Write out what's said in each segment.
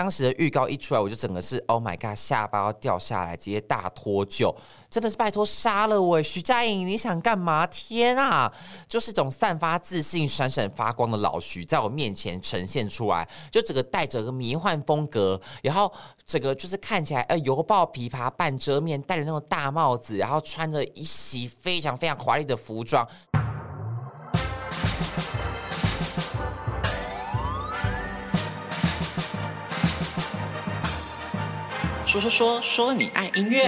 当时的预告一出来，我就整个是 Oh my God，下巴要掉下来，直接大脱臼，真的是拜托杀了我！徐佳莹，你想干嘛？天啊，就是一种散发自信、闪闪发光的老徐，在我面前呈现出来，就整个带着个迷幻风格，然后整个就是看起来呃犹抱琵琶半遮面，戴着那种大帽子，然后穿着一袭非常非常华丽的服装。说说说说你爱音乐。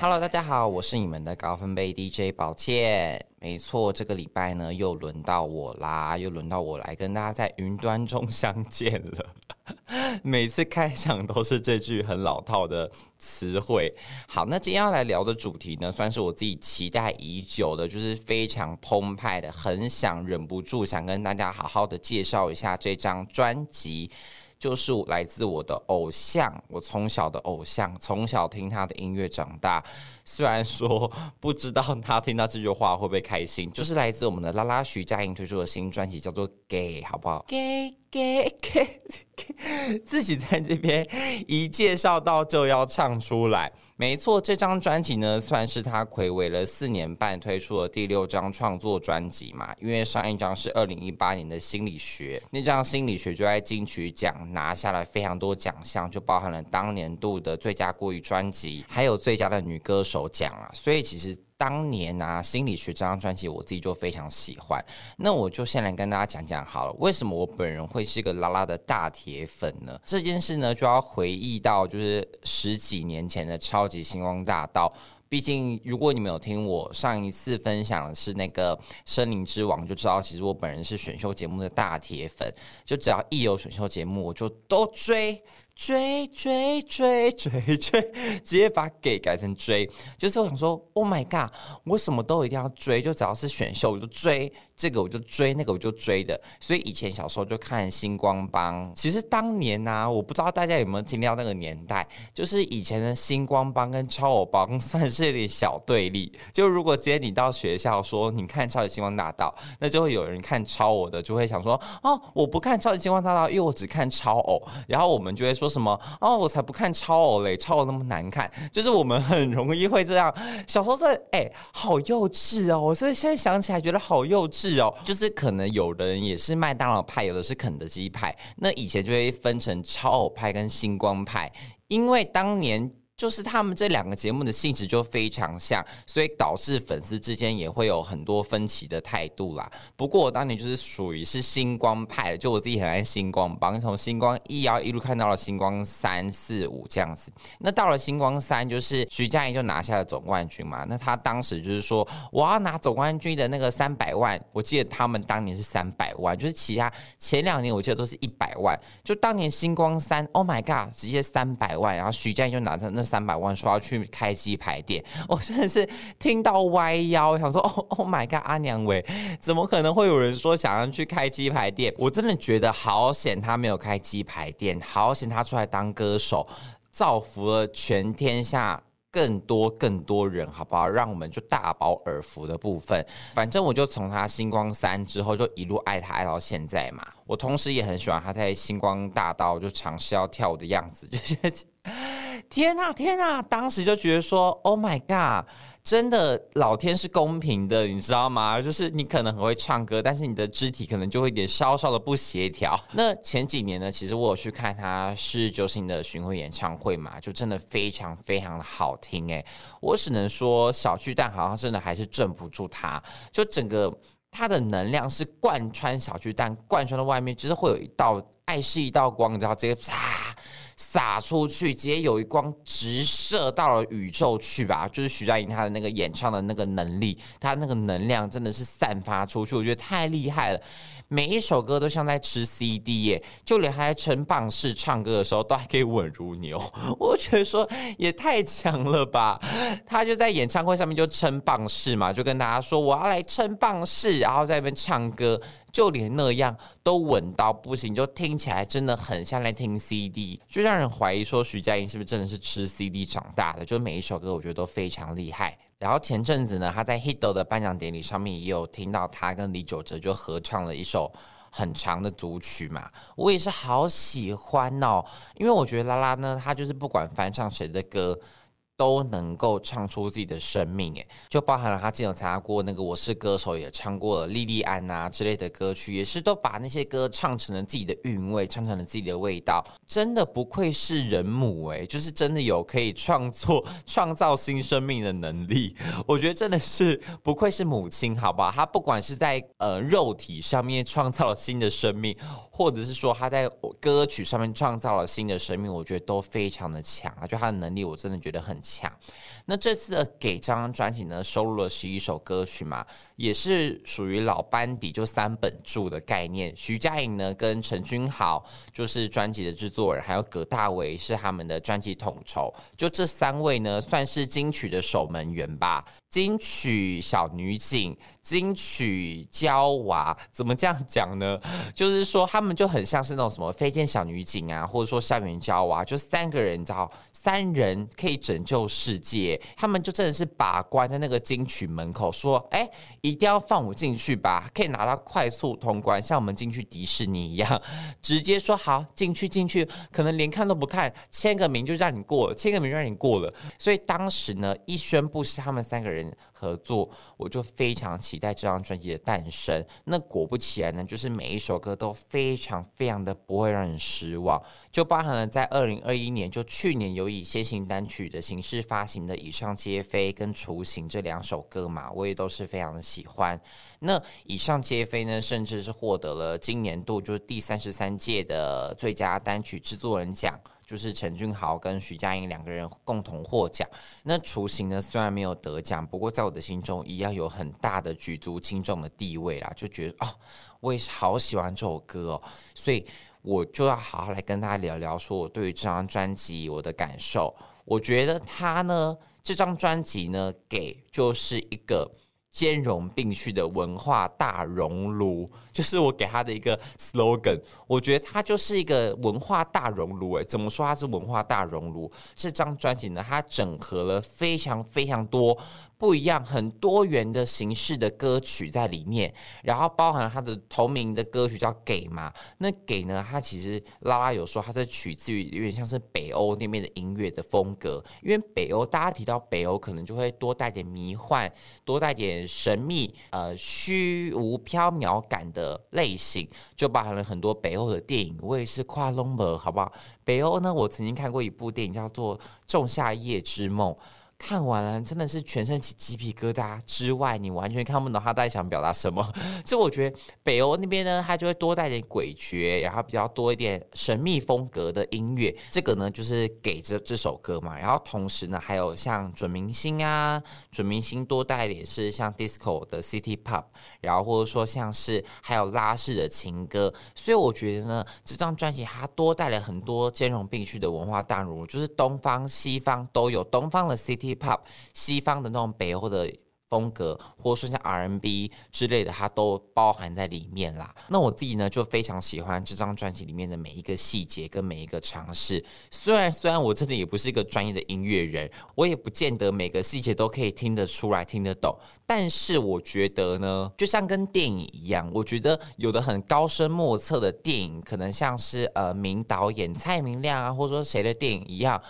Hello，大家好，我是你们的高分贝 DJ 宝倩。没错，这个礼拜呢又轮到我啦，又轮到我来跟大家在云端中相见了。每次开场都是这句很老套的词汇。好，那今天要来聊的主题呢，算是我自己期待已久的，就是非常澎湃的，很想忍不住想跟大家好好的介绍一下这张专辑。就是来自我的偶像，我从小的偶像，从小听他的音乐长大。虽然说 不知道他听到这句话会不会开心，就是来自我们的拉拉徐佳莹推出的新专辑，叫做《Gay》，好不好？？Gay Gay Gay，，自己在这边一介绍到就要唱出来。没错，这张专辑呢，算是他睽违了四年半推出的第六张创作专辑嘛。因为上一张是二零一八年的《心理学》，那张《心理学》就在金曲奖拿下了非常多奖项，就包含了当年度的最佳国语专辑，还有最佳的女歌手。手奖啊，所以其实当年啊，心理学这张专辑我自己就非常喜欢。那我就先来跟大家讲讲好了，为什么我本人会是一个拉拉的大铁粉呢？这件事呢，就要回忆到就是十几年前的超级星光大道。毕竟，如果你们有听我上一次分享是那个《森林之王》，就知道其实我本人是选秀节目的大铁粉。就只要一有选秀节目，我就都追。追追追追追，直接把给改成追，就是我想说，Oh my god，我什么都一定要追，就只要是选秀我就追，这个我就追，那个我就追的。所以以前小时候就看星光帮，其实当年呢、啊，我不知道大家有没有听到那个年代，就是以前的星光帮跟超偶帮 算是有点小对立。就如果今天你到学校说你看超级星光大道，那就会有人看超偶的，就会想说，哦，我不看超级星光大道，因为我只看超偶，然后我们就会说。说什么？哦，我才不看超偶嘞！超偶那么难看，就是我们很容易会这样。小时候在哎，好幼稚哦！我现在现在想起来觉得好幼稚哦。就是可能有人也是麦当劳派，有的是肯德基派。那以前就会分成超偶派跟星光派，因为当年。就是他们这两个节目的性质就非常像，所以导致粉丝之间也会有很多分歧的态度啦。不过我当年就是属于是星光派的，就我自己很爱星光帮，从星光一要一路看到了星光三四五这样子。那到了星光三，就是徐佳莹就拿下了总冠军嘛。那他当时就是说我要拿总冠军的那个三百万，我记得他们当年是三百万，就是其他前两年我记得都是一百万。就当年星光三，Oh my God，直接三百万，然后徐佳莹就拿着那。三百万说要去开鸡排店，我真的是听到歪腰，想说哦，Oh my god，阿娘喂，怎么可能会有人说想要去开鸡排店？我真的觉得好险，他没有开鸡排店，好险他出来当歌手，造福了全天下。更多更多人，好不好？让我们就大饱耳福的部分。反正我就从他星光三之后，就一路爱他爱到现在嘛。我同时也很喜欢他在星光大道就尝试要跳舞的样子，就是天呐天呐！当时就觉得说，Oh my God！真的，老天是公平的，你知道吗？就是你可能很会唱歌，但是你的肢体可能就会有点稍稍的不协调。那前几年呢，其实我有去看他是周星的巡回演唱会嘛，就真的非常非常的好听诶。我只能说小巨蛋好像真的还是镇不住他，就整个他的能量是贯穿小巨蛋，贯穿到外面，就是会有一道爱是一道光，你知道这个啪。洒出去，直接有一光直射到了宇宙去吧！就是徐佳莹她的那个演唱的那个能力，她那个能量真的是散发出去，我觉得太厉害了。每一首歌都像在吃 CD 耶，就连还在撑棒式唱歌的时候都还可以稳如牛，我觉得说也太强了吧！他就在演唱会上面就撑棒式嘛，就跟大家说我要来撑棒式，然后在那边唱歌。就连那样都稳到不行，就听起来真的很像在听 CD，就让人怀疑说徐佳莹是不是真的是吃 CD 长大的？就每一首歌我觉得都非常厉害。然后前阵子呢，他在 HITO 的颁奖典礼上面也有听到他跟李玖哲就合唱了一首很长的组曲嘛，我也是好喜欢哦，因为我觉得拉拉呢，她就是不管翻唱谁的歌。都能够唱出自己的生命，诶，就包含了他之前有参加过那个《我是歌手》，也唱过了《莉莉安》啊之类的歌曲，也是都把那些歌唱成了自己的韵味，唱成了自己的味道。真的不愧是人母，诶，就是真的有可以创作、创造新生命的能力。我觉得真的是不愧是母亲，好不好？他不管是在呃肉体上面创造了新的生命，或者是说他在歌曲上面创造了新的生命，我觉得都非常的强啊！就他的能力，我真的觉得很。强，那这次的给张专辑呢，收录了十一首歌曲嘛，也是属于老班底，就三本柱的概念。徐佳莹呢，跟陈君豪就是专辑的制作人，还有葛大为是他们的专辑统筹。就这三位呢，算是金曲的守门员吧。金曲小女警，金曲娇娃，怎么这样讲呢？就是说他们就很像是那种什么飞天小女警啊，或者说校园娇娃，就三个人，你知道。三人可以拯救世界，他们就真的是把关在那个金曲门口，说：“哎，一定要放我进去吧，可以拿到快速通关，像我们进去迪士尼一样，直接说好进去进去，可能连看都不看，签个名就让你过了，签个名让你过了。”所以当时呢，一宣布是他们三个人合作，我就非常期待这张专辑的诞生。那果不其然呢，就是每一首歌都非常非常的不会让人失望，就包含了在二零二一年，就去年有。以先行单曲的形式发行的《以上皆非》跟《雏形》这两首歌嘛，我也都是非常的喜欢。那《以上皆非》呢，甚至是获得了今年度就是第三十三届的最佳单曲制作人奖，就是陈俊豪跟徐佳莹两个人共同获奖。那《雏形》呢，虽然没有得奖，不过在我的心中一样有很大的举足轻重的地位啦，就觉得哦，我也是好喜欢这首歌哦，所以。我就要好好来跟大家聊聊，说我对于这张专辑我的感受。我觉得他呢，这张专辑呢，给就是一个兼容并蓄的文化大熔炉，就是我给他的一个 slogan。我觉得他就是一个文化大熔炉。诶，怎么说它是文化大熔炉？这张专辑呢，它整合了非常非常多。不一样，很多元的形式的歌曲在里面，然后包含他的同名的歌曲叫《给》嘛。那《给》呢，它其实拉拉有说，它是取自于有点像是北欧那边的音乐的风格。因为北欧，大家提到北欧，可能就会多带点迷幻，多带点神秘，呃，虚无缥缈感的类型，就包含了很多北欧的电影。我也是跨龙门，好不好？北欧呢，我曾经看过一部电影叫做《仲夏夜之梦》。看完了，真的是全身起鸡皮疙瘩之外，你完全看不懂他在想表达什么。所以我觉得北欧那边呢，他就会多带点诡谲，然后比较多一点神秘风格的音乐。这个呢，就是给这这首歌嘛。然后同时呢，还有像准明星啊，准明星多带点是像 disco 的 city pop，然后或者说像是还有拉式的情歌。所以我觉得呢，这张专辑它多带了很多兼容并蓄的文化大熔炉，就是东方西方都有，东方的 city。Hip-hop 西方的那种北欧的风格，或者说像 R N B 之类的，它都包含在里面啦。那我自己呢，就非常喜欢这张专辑里面的每一个细节跟每一个尝试。虽然虽然我真的也不是一个专业的音乐人，我也不见得每个细节都可以听得出来、听得懂。但是我觉得呢，就像跟电影一样，我觉得有的很高深莫测的电影，可能像是呃名导演蔡明亮啊，或者说谁的电影一样。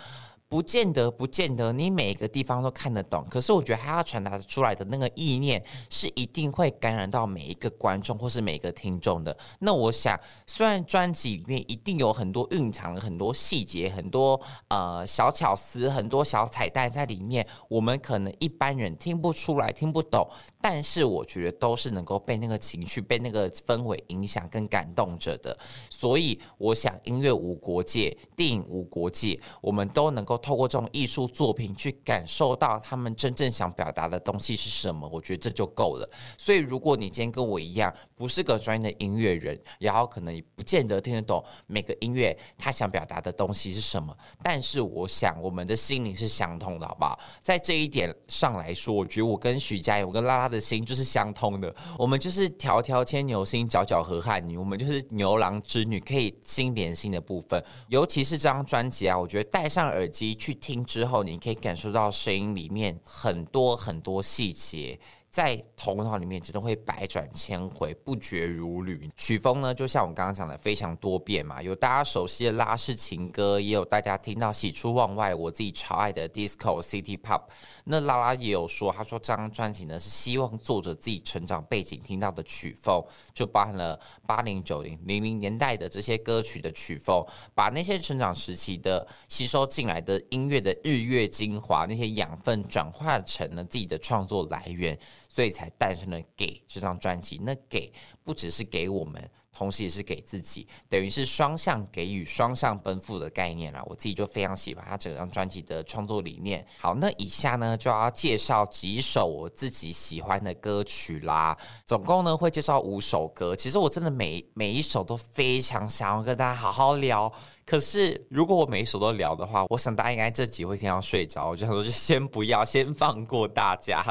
不见得，不见得你每个地方都看得懂。可是我觉得他要传达出来的那个意念，是一定会感染到每一个观众或是每一个听众的。那我想，虽然专辑里面一定有很多蕴藏了很多细节、很多呃小巧思、很多小彩蛋在里面，我们可能一般人听不出来、听不懂。但是我觉得都是能够被那个情绪、被那个氛围影响跟感动着的。所以我想，音乐无国界，电影无国界，我们都能够。透过这种艺术作品去感受到他们真正想表达的东西是什么，我觉得这就够了。所以，如果你今天跟我一样，不是个专业的音乐人，然后可能也不见得听得懂每个音乐他想表达的东西是什么，但是我想我们的心灵是相通的，好不好？在这一点上来说，我觉得我跟许佳莹，我跟拉拉的心就是相通的。我们就是条条牵牛心，皎皎河汉女，我们就是牛郎织女，可以心连心的部分。尤其是这张专辑啊，我觉得戴上耳机。去听之后，你可以感受到声音里面很多很多细节。在头脑里面真的会百转千回，不绝如缕。曲风呢，就像我刚刚讲的，非常多变嘛，有大家熟悉的拉式情歌，也有大家听到喜出望外，我自己超爱的 disco city pop。那拉拉也有说，他说这张专辑呢是希望作者自己成长背景听到的曲风，就包含了八零九零零零年代的这些歌曲的曲风，把那些成长时期的吸收进来的音乐的日月精华，那些养分转化成了自己的创作来源。所以才诞生了《给》这张专辑。那给不只是给我们，同时也是给自己，等于是双向给予、双向奔赴的概念啦。我自己就非常喜欢他整张专辑的创作理念。好，那以下呢就要介绍几首我自己喜欢的歌曲啦。总共呢会介绍五首歌。其实我真的每每一首都非常想要跟大家好好聊。可是，如果我每一首都聊的话，我想大家应该这集会听到睡着。我就想说，就先不要，先放过大家，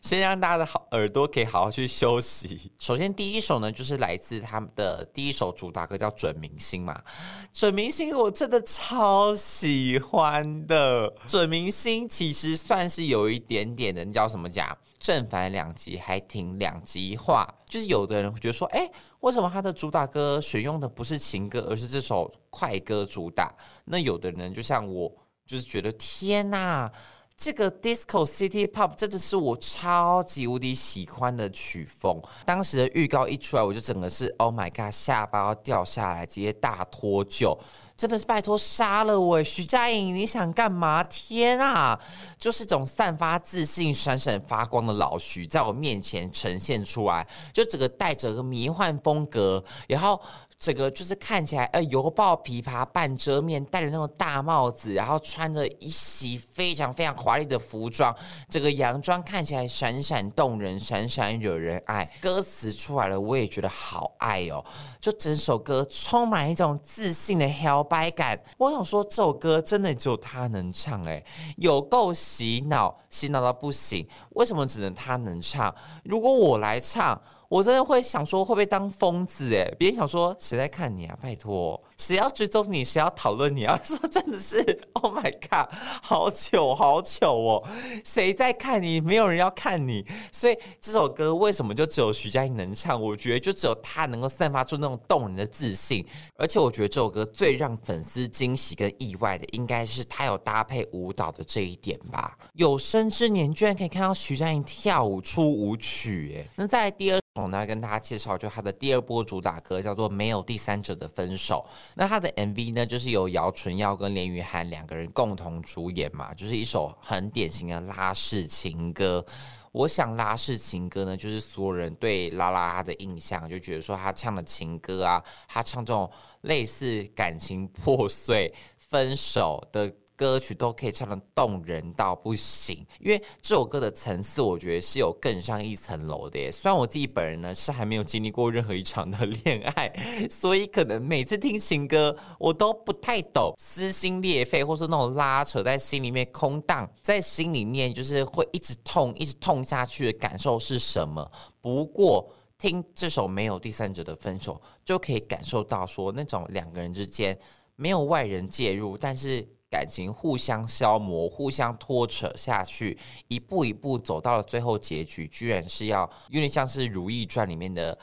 先让大家的好耳朵可以好好去休息。首先，第一首呢，就是来自他们的第一首主打歌，叫《准明星》嘛。准明星我真的超喜欢的。准明星其实算是有一点点的，你叫什么讲？正反两极，还挺两极化。就是有的人会觉得说，哎，为什么他的主打歌选用的不是情歌，而是这首快歌主打？那有的人就像我，就是觉得天哪，这个 disco city pop 真的是我超级无敌喜欢的曲风。当时的预告一出来，我就整个是 Oh my God，下巴要掉下来，直接大脱臼。真的是拜托杀了我！徐佳莹，你想干嘛？天啊，就是这种散发自信、闪闪发光的老徐，在我面前呈现出来，就整个带着个迷幻风格，然后。整个就是看起来呃，犹抱琵琶半遮面，戴着那种大帽子，然后穿着一袭非常非常华丽的服装，这个洋装看起来闪闪动人，闪闪惹人爱。歌词出来了，我也觉得好爱哦，就整首歌充满一种自信的摇掰感。我想说，这首歌真的只有他能唱，诶，有够洗脑，洗脑到不行。为什么只能他能唱？如果我来唱？我真的会想说，会不会当疯子？哎，别人想说，谁在看你啊？拜托，谁要追踪你？谁要讨论你啊？说真的是，Oh my god，好糗，好糗哦！谁在看你？没有人要看你。所以这首歌为什么就只有徐佳莹能唱？我觉得就只有她能够散发出那种动人的自信。而且我觉得这首歌最让粉丝惊喜跟意外的，应该是她有搭配舞蹈的这一点吧。有生之年居然可以看到徐佳莹跳舞出舞曲，哎，那再来第二。我来跟大家介绍，就他的第二波主打歌叫做《没有第三者的分手》。那他的 MV 呢，就是由姚淳耀跟连俞涵两个人共同主演嘛，就是一首很典型的拉式情歌。我想拉式情歌呢，就是所有人对拉拉的印象，就觉得说他唱的情歌啊，他唱这种类似感情破碎、分手的。歌曲都可以唱得动人到不行，因为这首歌的层次，我觉得是有更上一层楼的耶。虽然我自己本人呢是还没有经历过任何一场的恋爱，所以可能每次听情歌，我都不太懂撕心裂肺，或是那种拉扯在心里面空荡，在心里面就是会一直痛，一直痛下去的感受是什么？不过听这首没有第三者的分手，就可以感受到说那种两个人之间没有外人介入，但是。感情互相消磨，互相拖扯下去，一步一步走到了最后结局，居然是要有点像是《如懿传》里面的。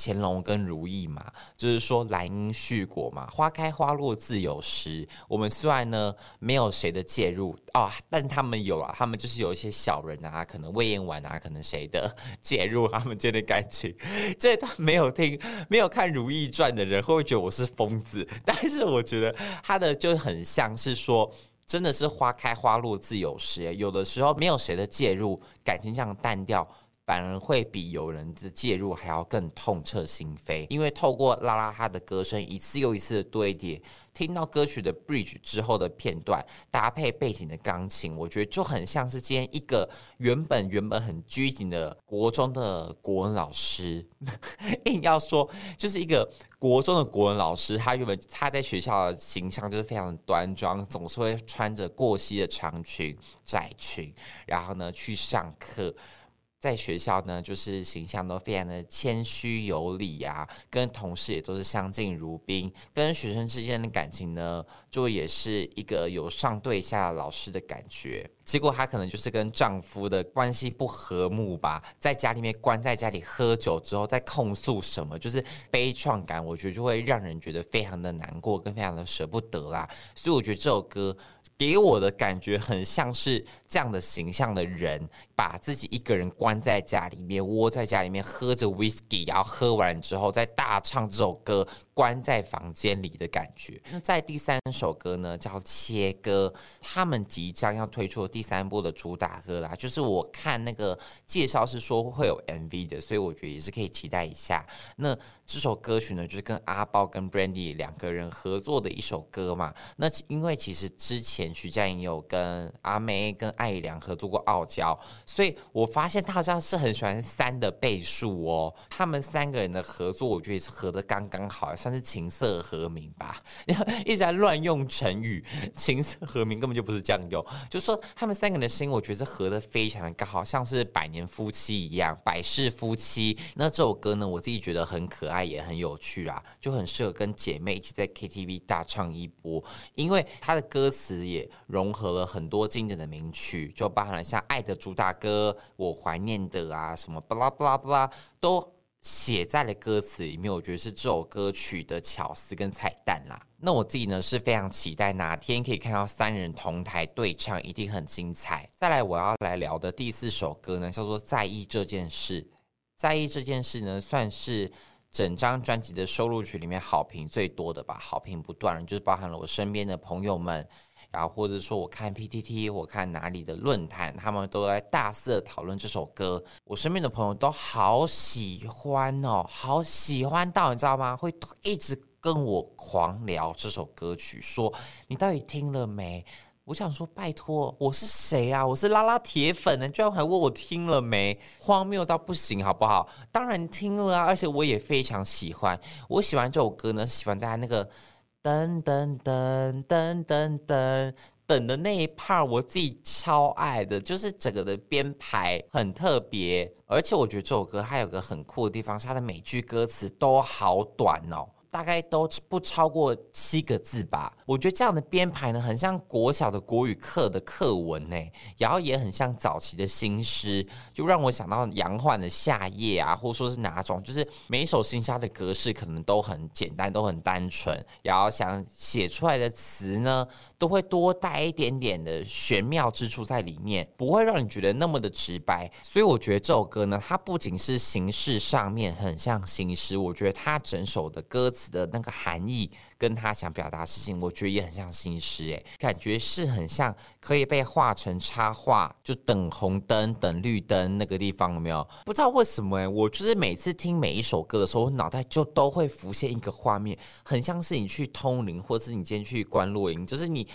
乾隆跟如意嘛，就是说兰因絮果嘛，花开花落自有时。我们虽然呢没有谁的介入啊、哦，但他们有啊，他们就是有一些小人啊，可能魏延婉啊，可能谁的 介入他们间的感情。这段没有听、没有看《如懿传》的人，会不会觉得我是疯子？但是我觉得他的就很像是说，真的是花开花落自有时。有的时候没有谁的介入，感情这样淡掉。反而会比有人的介入还要更痛彻心扉，因为透过拉拉哈的歌声一次又一次的堆叠，听到歌曲的 bridge 之后的片段，搭配背景的钢琴，我觉得就很像是今天一个原本原本很拘谨的国中的国文老师，硬要说就是一个国中的国文老师，他原本他在学校的形象就是非常端庄，总是会穿着过膝的长裙窄裙，然后呢去上课。在学校呢，就是形象都非常的谦虚有礼、啊，跟同事也都是相敬如宾，跟学生之间的感情呢，就也是一个有上对下老师的感觉。结果她可能就是跟丈夫的关系不和睦吧，在家里面关在家里喝酒之后，再控诉什么，就是悲怆感，我觉得就会让人觉得非常的难过，跟非常的舍不得啦。所以我觉得这首歌。给我的感觉很像是这样的形象的人，把自己一个人关在家里面，窝在家里面喝着 whisky，然后喝完之后再大唱这首歌，关在房间里的感觉。那在第三首歌呢，叫《切割》，他们即将要推出第三部的主打歌啦。就是我看那个介绍是说会有 MV 的，所以我觉得也是可以期待一下。那这首歌曲呢，就是跟阿包跟 Brandy 两个人合作的一首歌嘛。那因为其实之前。徐佳莹有跟阿妹、跟艾良合作过《傲娇》，所以我发现他好像是很喜欢三的倍数哦。他们三个人的合作，我觉得是合的刚刚好，算是琴瑟和鸣吧。然 后一直在乱用成语，琴瑟和鸣根本就不是这样用。就说他们三个人的声音，我觉得是合的非常的刚好，像是百年夫妻一样，百世夫妻。那这首歌呢，我自己觉得很可爱，也很有趣啦，就很适合跟姐妹一起在 KTV 大唱一波，因为它的歌词也。融合了很多经典的名曲，就包含了像《爱的主打歌》、我怀念的啊，什么巴拉巴拉巴拉，都写在了歌词里面。我觉得是这首歌曲的巧思跟彩蛋啦。那我自己呢是非常期待哪天可以看到三人同台对唱，一定很精彩。再来，我要来聊的第四首歌呢，叫做《在意这件事》。在意这件事呢，算是整张专辑的收录曲里面好评最多的吧，好评不断，就是包含了我身边的朋友们。然后或者说，我看 PTT，我看哪里的论坛，他们都在大肆的讨论这首歌。我身边的朋友都好喜欢哦，好喜欢到你知道吗？会一直跟我狂聊这首歌曲，说你到底听了没？我想说，拜托，我是谁啊？我是拉拉铁粉呢，居然还问我听了没？荒谬到不行，好不好？当然听了啊，而且我也非常喜欢。我喜欢这首歌呢，喜欢在那个。噔噔噔噔噔噔等的那一 part，我自己超爱的，就是整个的编排很特别，而且我觉得这首歌还有个很酷的地方，是它的每句歌词都好短哦。大概都不超过七个字吧。我觉得这样的编排呢，很像国小的国语课的课文呢，然后也很像早期的新诗，就让我想到杨焕的《夏夜》啊，或者说是哪种，就是每一首新诗的格式可能都很简单，都很单纯，然后想写出来的词呢，都会多带一点点的玄妙之处在里面，不会让你觉得那么的直白。所以我觉得这首歌呢，它不仅是形式上面很像新诗，我觉得它整首的歌词。的那个含义跟他想表达事情，我觉得也很像新诗诶，感觉是很像可以被画成插画，就等红灯、等绿灯那个地方有没有？不知道为什么诶，我就是每次听每一首歌的时候，我脑袋就都会浮现一个画面，很像是你去通灵，或是你今天去观落阴，就是你。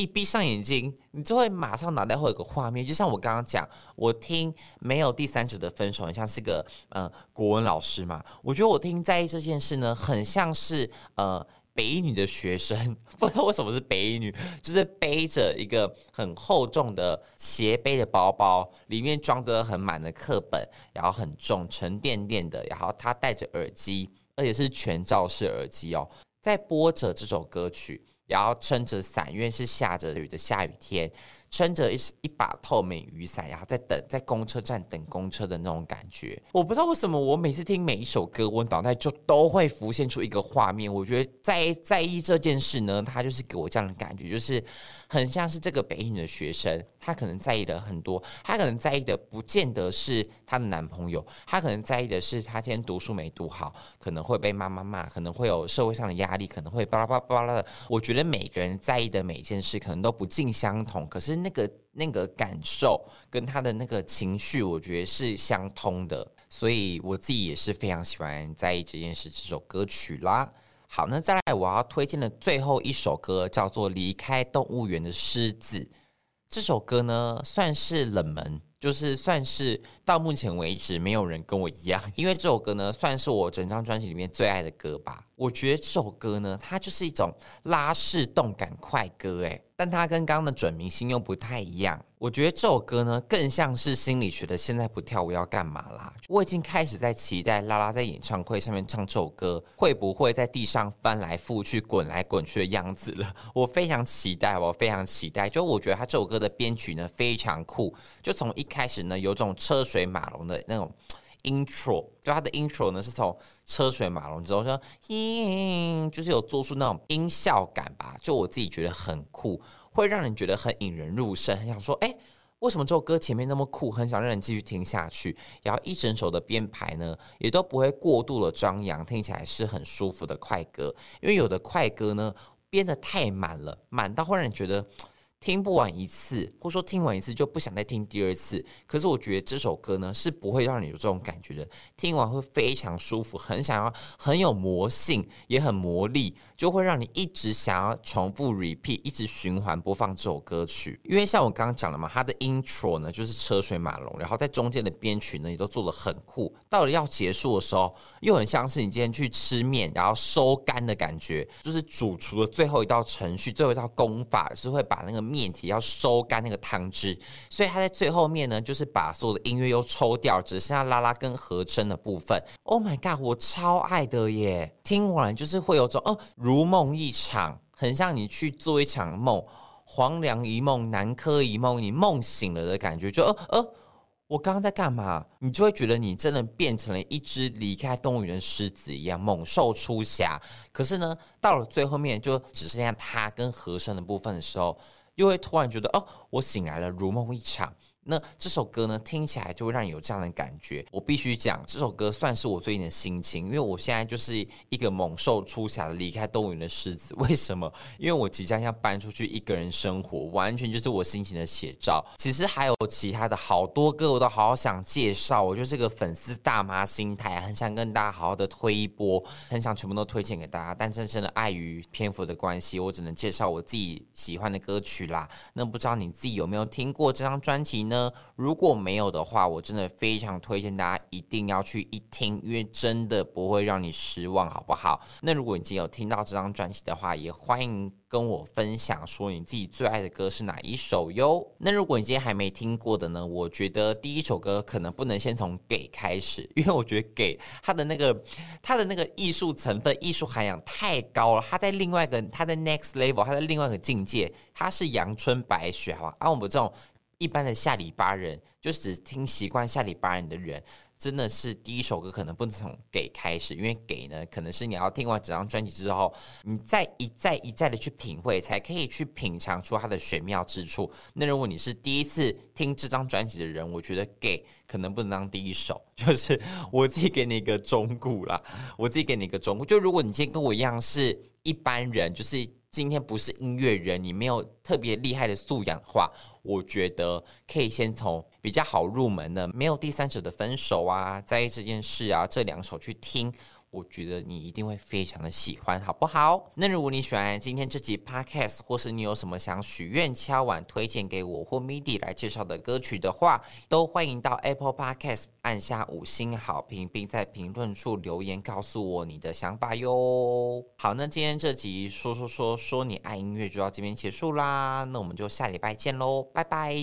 一闭上眼睛，你就会马上脑袋会有个画面，就像我刚刚讲，我听没有第三者的分手，很像是个呃国文老师嘛。我觉得我听在意这件事呢，很像是呃北一女的学生，不知道为什么是北一女，就是背着一个很厚重的斜背的包包，里面装着很满的课本，然后很重，沉甸甸的，然后她戴着耳机，而且是全罩式耳机哦，在播着这首歌曲。然后撑着伞，因为是下着雨的下雨天。撑着一一把透明雨伞，然后在等在公车站等公车的那种感觉，我不知道为什么我每次听每一首歌，我脑袋就都会浮现出一个画面。我觉得在在意这件事呢，他就是给我这样的感觉，就是很像是这个北影的学生，他可能在意的很多，他可能在意的不见得是她的男朋友，他可能在意的是她今天读书没读好，可能会被妈妈骂，可能会有社会上的压力，可能会巴拉巴拉巴拉的。我觉得每个人在意的每件事，可能都不尽相同，可是。那个那个感受跟他的那个情绪，我觉得是相通的，所以我自己也是非常喜欢在意这件事这首歌曲啦。好，那再来我要推荐的最后一首歌叫做《离开动物园的狮子》。这首歌呢算是冷门，就是算是到目前为止没有人跟我一样，因为这首歌呢算是我整张专辑里面最爱的歌吧。我觉得这首歌呢，它就是一种拉式动感快歌，诶，但它跟刚刚的准明星又不太一样。我觉得这首歌呢，更像是心理学的“现在不跳舞要干嘛啦”。我已经开始在期待拉拉在演唱会上面唱这首歌，会不会在地上翻来覆去、滚来滚去的样子了。我非常期待，我非常期待。就我觉得他这首歌的编曲呢，非常酷，就从一开始呢，有种车水马龙的那种。Intro 就它的 intro 呢，是从车水马龙之后说，就是有做出那种音效感吧，就我自己觉得很酷，会让人觉得很引人入胜，很想说，哎，为什么这首歌前面那么酷，很想让人继续听下去。然后一整首的编排呢，也都不会过度的张扬，听起来是很舒服的快歌。因为有的快歌呢，编得太满了，满到会让人觉得。听不完一次，或说听完一次就不想再听第二次。可是我觉得这首歌呢，是不会让你有这种感觉的。听完会非常舒服，很想要，很有魔性，也很魔力，就会让你一直想要重复 repeat，一直循环播放这首歌曲。因为像我刚刚讲的嘛，它的 intro 呢就是车水马龙，然后在中间的编曲呢也都做得很酷。到了要结束的时候，又很像是你今天去吃面，然后收干的感觉，就是主厨的最后一道程序，最后一道功法，是会把那个。面体要收干那个汤汁，所以他在最后面呢，就是把所有的音乐又抽掉，只剩下拉拉跟和声的部分。Oh my god，我超爱的耶！听完就是会有种哦，如梦一场，很像你去做一场梦，黄粱一梦，南柯一梦，你梦醒了的感觉，就呃呃，我刚刚在干嘛？你就会觉得你真的变成了一只离开动物园的狮子一样，猛兽出柙。可是呢，到了最后面，就只剩下他跟和声的部分的时候。就会突然觉得哦，我醒来了，如梦一场。那这首歌呢，听起来就会让你有这样的感觉。我必须讲，这首歌算是我最近的心情，因为我现在就是一个猛兽出柙的离开动物园的狮子。为什么？因为我即将要搬出去一个人生活，完全就是我心情的写照。其实还有其他的好多歌，我都好想介绍。我就是个粉丝大妈心态，很想跟大家好好的推一波，很想全部都推荐给大家。但真正的碍于篇幅的关系，我只能介绍我自己喜欢的歌曲啦。那不知道你自己有没有听过这张专辑呢？如果没有的话，我真的非常推荐大家一定要去一听，因为真的不会让你失望，好不好？那如果你已经有听到这张专辑的话，也欢迎跟我分享，说你自己最爱的歌是哪一首哟。那如果你今天还没听过的呢，我觉得第一首歌可能不能先从《给》开始，因为我觉得《给》它的那个它的那个艺术成分、艺术涵养太高了，它在另外一个它的 next level，它在另外一个境界，它是阳春白雪，好吧？而、我们这种。一般的下里巴人，就只听习惯下里巴人的人，真的是第一首歌可能不能从给开始，因为给呢，可能是你要听完整张专辑之后，你再一再一再的去品味，才可以去品尝出它的玄妙之处。那如果你是第一次听这张专辑的人，我觉得给可能不能当第一首，就是我自己给你一个忠告啦，我自己给你一个忠告，就如果你今天跟我一样是一般人，就是。今天不是音乐人，你没有特别厉害的素养的话，我觉得可以先从比较好入门的《没有第三者的分手》啊，在意这件事啊，这两首去听。我觉得你一定会非常的喜欢，好不好？那如果你喜欢今天这集 Podcast，或是你有什么想许愿敲碗推荐给我或 MIDI 来介绍的歌曲的话，都欢迎到 Apple Podcast 按下五星好评，并在评论处留言告诉我你的想法哟。好，那今天这集说说说说你爱音乐就到这边结束啦，那我们就下礼拜见喽，拜拜。